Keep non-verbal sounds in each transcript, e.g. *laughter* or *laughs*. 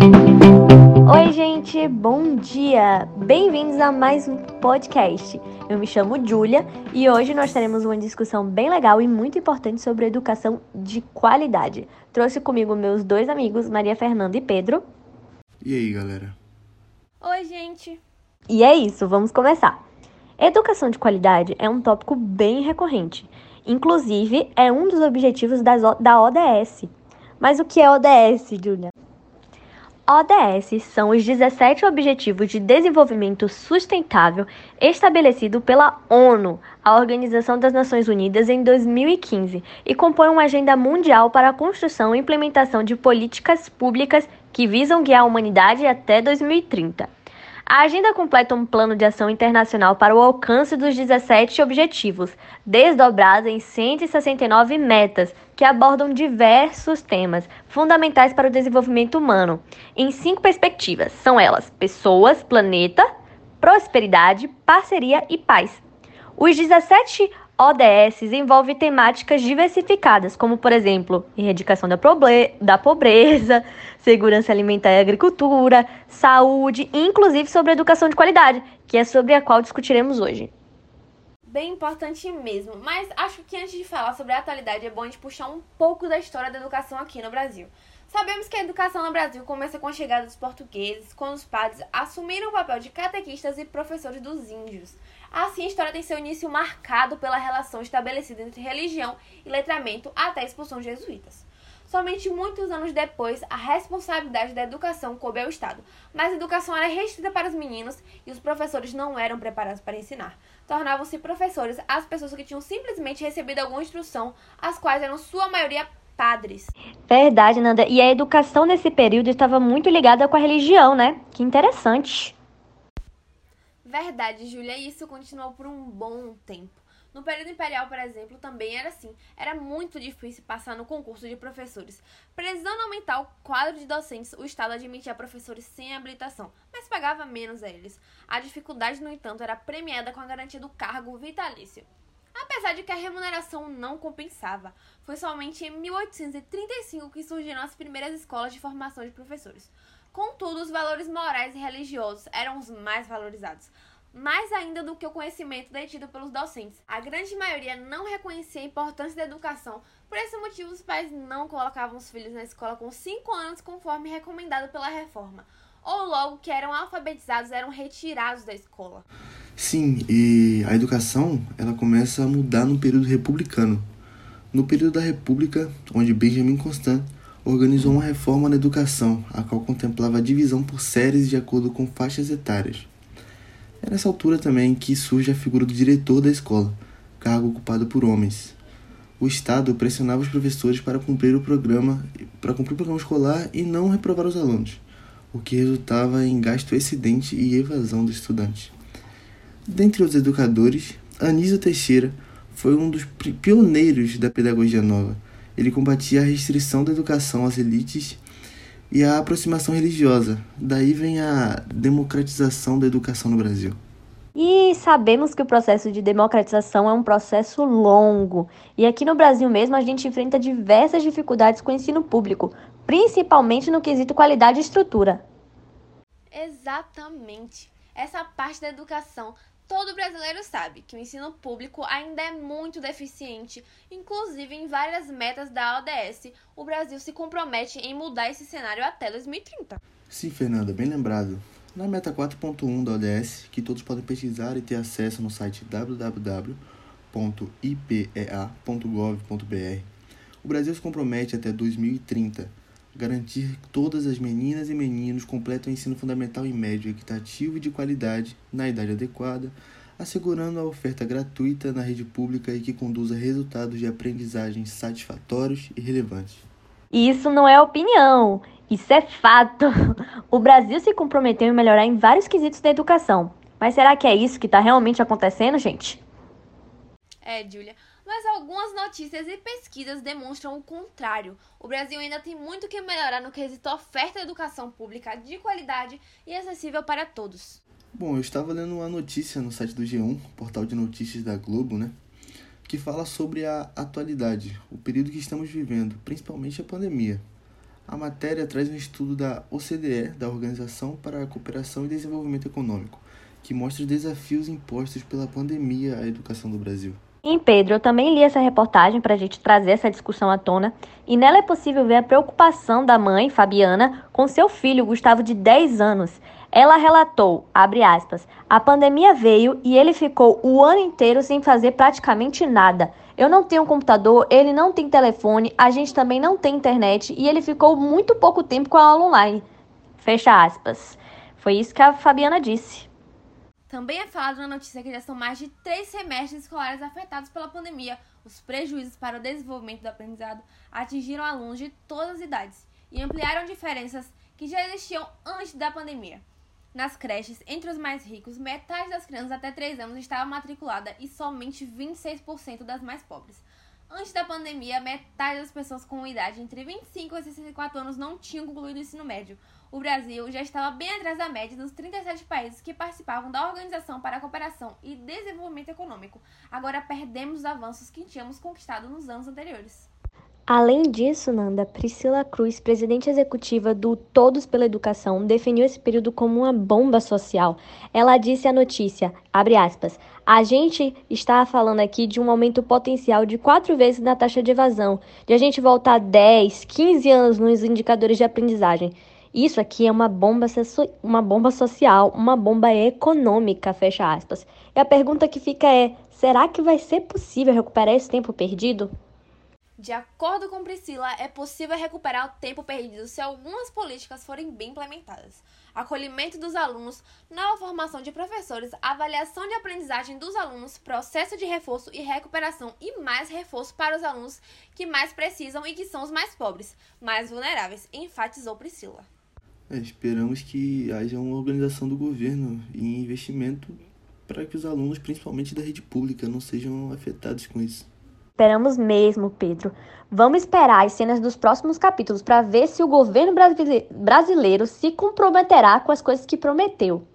Oi, gente, bom dia! Bem-vindos a mais um podcast. Eu me chamo Júlia e hoje nós teremos uma discussão bem legal e muito importante sobre educação de qualidade. Trouxe comigo meus dois amigos, Maria Fernanda e Pedro. E aí, galera? Oi, gente! E é isso, vamos começar. Educação de qualidade é um tópico bem recorrente. Inclusive, é um dos objetivos das, da ODS. Mas o que é ODS, Júlia? ODS são os 17 Objetivos de Desenvolvimento Sustentável estabelecidos pela ONU, a Organização das Nações Unidas, em 2015, e compõem uma agenda mundial para a construção e implementação de políticas públicas que visam guiar a humanidade até 2030. A agenda completa um plano de ação internacional para o alcance dos 17 objetivos, desdobrado em 169 metas, que abordam diversos temas fundamentais para o desenvolvimento humano, em cinco perspectivas. São elas: pessoas, planeta, prosperidade, parceria e paz. Os 17 ODS envolve temáticas diversificadas, como, por exemplo, erradicação da, da pobreza, *laughs* segurança alimentar e agricultura, saúde inclusive, sobre educação de qualidade, que é sobre a qual discutiremos hoje. Bem importante mesmo, mas acho que antes de falar sobre a atualidade é bom a gente puxar um pouco da história da educação aqui no Brasil. Sabemos que a educação no Brasil começa com a chegada dos portugueses, quando os padres assumiram o papel de catequistas e professores dos índios. Assim, a história tem seu início marcado pela relação estabelecida entre religião e letramento até a expulsão de jesuítas. Somente muitos anos depois, a responsabilidade da educação coube ao Estado, mas a educação era restrita para os meninos e os professores não eram preparados para ensinar. Tornavam-se professores as pessoas que tinham simplesmente recebido alguma instrução, as quais eram sua maioria padres. Verdade, Nanda. E a educação nesse período estava muito ligada com a religião, né? Que interessante. Verdade, Júlia, isso continuou por um bom tempo. No período imperial, por exemplo, também era assim. Era muito difícil passar no concurso de professores. Precisando aumentar o quadro de docentes, o Estado admitia professores sem habilitação, mas pagava menos a eles. A dificuldade, no entanto, era premiada com a garantia do cargo vitalício. Apesar de que a remuneração não compensava, foi somente em 1835 que surgiram as primeiras escolas de formação de professores. Contudo, os valores morais e religiosos eram os mais valorizados, mais ainda do que o conhecimento detido pelos docentes. A grande maioria não reconhecia a importância da educação, por esse motivo os pais não colocavam os filhos na escola com 5 anos conforme recomendado pela reforma, ou logo que eram alfabetizados eram retirados da escola. Sim, e a educação ela começa a mudar no período republicano. No período da República, onde Benjamin Constant organizou uma reforma na educação, a qual contemplava a divisão por séries de acordo com faixas etárias. É nessa altura também que surge a figura do diretor da escola, cargo ocupado por homens. O Estado pressionava os professores para cumprir o programa, para cumprir o programa escolar e não reprovar os alunos, o que resultava em gasto excedente e evasão dos estudantes. Dentre os educadores, Anísio Teixeira foi um dos pioneiros da pedagogia nova ele combatia a restrição da educação às elites e a aproximação religiosa. Daí vem a democratização da educação no Brasil. E sabemos que o processo de democratização é um processo longo. E aqui no Brasil mesmo a gente enfrenta diversas dificuldades com o ensino público, principalmente no quesito qualidade e estrutura. Exatamente. Essa parte da educação Todo brasileiro sabe que o ensino público ainda é muito deficiente, inclusive em várias metas da ODS, o Brasil se compromete em mudar esse cenário até 2030. Sim, Fernanda, bem lembrado. Na meta 4.1 da ODS, que todos podem pesquisar e ter acesso no site www.ipea.gov.br, o Brasil se compromete até 2030 garantir que todas as meninas e meninos completem o ensino fundamental e médio equitativo e de qualidade na idade adequada, assegurando a oferta gratuita na rede pública e que conduza a resultados de aprendizagem satisfatórios e relevantes. Isso não é opinião, isso é fato. *laughs* O Brasil se comprometeu em melhorar em vários quesitos da educação. Mas será que é isso que está realmente acontecendo, gente? É, Júlia mas algumas notícias e pesquisas demonstram o contrário. O Brasil ainda tem muito que melhorar no quesito oferta de educação pública de qualidade e acessível para todos. Bom, eu estava lendo uma notícia no site do G1, portal de notícias da Globo, né? Que fala sobre a atualidade, o período que estamos vivendo, principalmente a pandemia. A matéria traz um estudo da OCDE, da Organização para a Cooperação e Desenvolvimento Econômico, que mostra os desafios impostos pela pandemia à educação do Brasil. Em Pedro, eu também li essa reportagem para a gente trazer essa discussão à tona, e nela é possível ver a preocupação da mãe, Fabiana, com seu filho, Gustavo, de 10 anos. Ela relatou, abre aspas, a pandemia veio e ele ficou o ano inteiro sem fazer praticamente nada. Eu não tenho computador, ele não tem telefone, a gente também não tem internet e ele ficou muito pouco tempo com a aula online. Fecha aspas. Foi isso que a Fabiana disse. Também é falado na notícia que já são mais de três semestres escolares afetados pela pandemia. Os prejuízos para o desenvolvimento do aprendizado atingiram alunos de todas as idades e ampliaram diferenças que já existiam antes da pandemia. Nas creches, entre os mais ricos, metade das crianças até 3 anos estava matriculada e somente 26% das mais pobres. Antes da pandemia, metade das pessoas com idade entre 25 e 64 anos não tinham concluído o ensino médio. O Brasil já estava bem atrás da média dos 37 países que participavam da Organização para a Cooperação e Desenvolvimento Econômico. Agora perdemos os avanços que tínhamos conquistado nos anos anteriores. Além disso, Nanda, Priscila Cruz, presidente executiva do Todos pela Educação, definiu esse período como uma bomba social. Ela disse à notícia, abre aspas, a gente está falando aqui de um aumento potencial de quatro vezes na taxa de evasão, de a gente voltar 10, 15 anos nos indicadores de aprendizagem. Isso aqui é uma bomba, uma bomba social, uma bomba econômica, fecha aspas. E a pergunta que fica é, será que vai ser possível recuperar esse tempo perdido? De acordo com Priscila, é possível recuperar o tempo perdido se algumas políticas forem bem implementadas. Acolhimento dos alunos, nova formação de professores, avaliação de aprendizagem dos alunos, processo de reforço e recuperação e mais reforço para os alunos que mais precisam e que são os mais pobres, mais vulneráveis, enfatizou Priscila. É, esperamos que haja uma organização do governo e investimento para que os alunos, principalmente da rede pública, não sejam afetados com isso. Esperamos mesmo, Pedro. Vamos esperar as cenas dos próximos capítulos para ver se o governo brasileiro se comprometerá com as coisas que prometeu.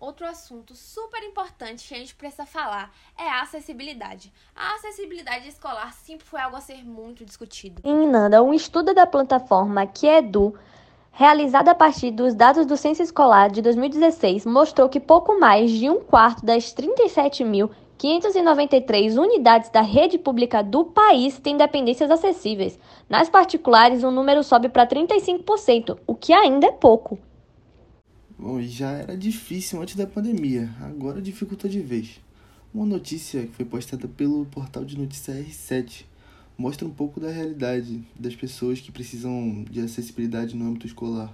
Outro assunto super importante que a gente precisa falar é a acessibilidade. A acessibilidade escolar sempre foi algo a ser muito discutido. Em Nanda, um estudo da plataforma Quiedu, realizado a partir dos dados do Censo Escolar de 2016, mostrou que pouco mais de um quarto das 37 mil 593 unidades da rede pública do país têm dependências acessíveis. Nas particulares, o número sobe para 35%, o que ainda é pouco. Bom, já era difícil antes da pandemia, agora dificulta de vez. Uma notícia que foi postada pelo portal de notícia R7 mostra um pouco da realidade das pessoas que precisam de acessibilidade no âmbito escolar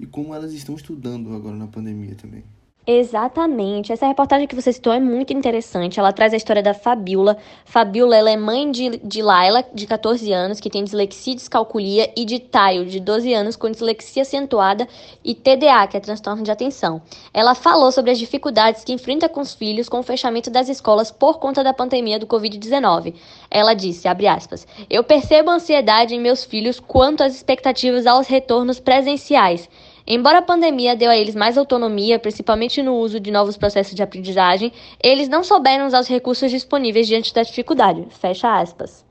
e como elas estão estudando agora na pandemia também. Exatamente. Essa reportagem que você citou é muito interessante. Ela traz a história da Fabiola. Fabiola ela é mãe de, de Laila, de 14 anos, que tem dislexia e descalculia, e de Tayo, de 12 anos, com dislexia acentuada e TDA, que é transtorno de atenção. Ela falou sobre as dificuldades que enfrenta com os filhos com o fechamento das escolas por conta da pandemia do Covid-19. Ela disse, aspas, eu percebo ansiedade em meus filhos quanto às expectativas aos retornos presenciais. Embora a pandemia deu a eles mais autonomia, principalmente no uso de novos processos de aprendizagem, eles não souberam usar os recursos disponíveis diante da dificuldade. Fecha aspas.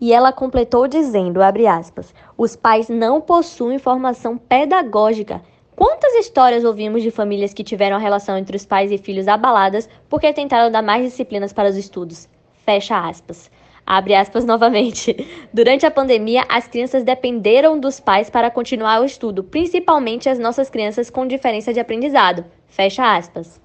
E ela completou dizendo, abre aspas, os pais não possuem formação pedagógica. Quantas histórias ouvimos de famílias que tiveram a relação entre os pais e filhos abaladas porque tentaram dar mais disciplinas para os estudos? Fecha aspas. Abre aspas novamente. *laughs* Durante a pandemia, as crianças dependeram dos pais para continuar o estudo, principalmente as nossas crianças com diferença de aprendizado. Fecha aspas.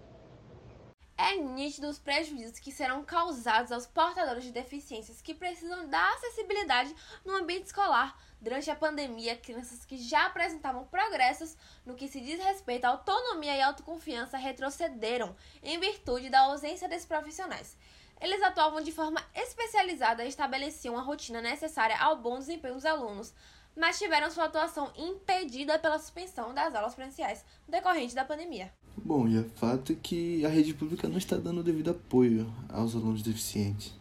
É nítido os prejuízos que serão causados aos portadores de deficiências que precisam da acessibilidade no ambiente escolar. Durante a pandemia, crianças que já apresentavam progressos no que se diz respeito à autonomia e autoconfiança retrocederam em virtude da ausência desses profissionais. Eles atuavam de forma especializada e estabeleciam a rotina necessária ao bom desempenho dos alunos, mas tiveram sua atuação impedida pela suspensão das aulas presenciais decorrente da pandemia. Bom, e é fato que a rede pública não está dando devido apoio aos alunos deficientes.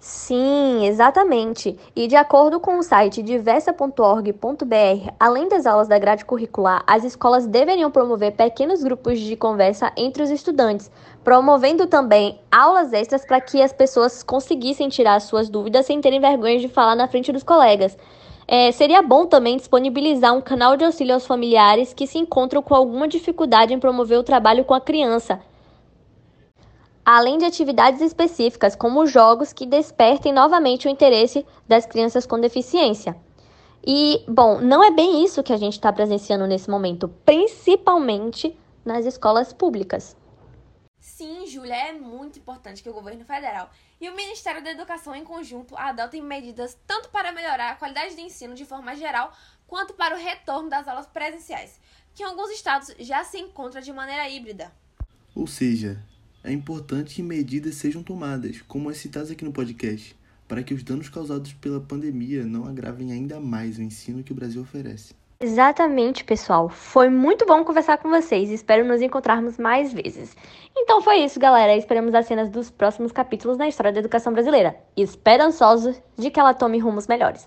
Sim, exatamente. E de acordo com o site diversa.org.br, além das aulas da grade curricular, as escolas deveriam promover pequenos grupos de conversa entre os estudantes, promovendo também aulas extras para que as pessoas conseguissem tirar suas dúvidas sem terem vergonha de falar na frente dos colegas. É, seria bom também disponibilizar um canal de auxílio aos familiares que se encontram com alguma dificuldade em promover o trabalho com a criança, além de atividades específicas, como jogos que despertem novamente o interesse das crianças com deficiência. E, bom, não é bem isso que a gente está presenciando nesse momento, principalmente nas escolas públicas. Sim, Júlia, é muito importante que o governo federal e o Ministério da Educação em conjunto adotem medidas tanto para melhorar a qualidade do ensino de forma geral, quanto para o retorno das aulas presenciais, que em alguns estados já se encontra de maneira híbrida. Ou seja, é importante que medidas sejam tomadas, como as citadas aqui no podcast, para que os danos causados pela pandemia não agravem ainda mais o ensino que o Brasil oferece. Exatamente, pessoal. Foi muito bom conversar com vocês. Espero nos encontrarmos mais vezes. Então foi isso, galera. Esperamos as cenas dos próximos capítulos na história da educação brasileira. Esperançosos de que ela tome rumos melhores.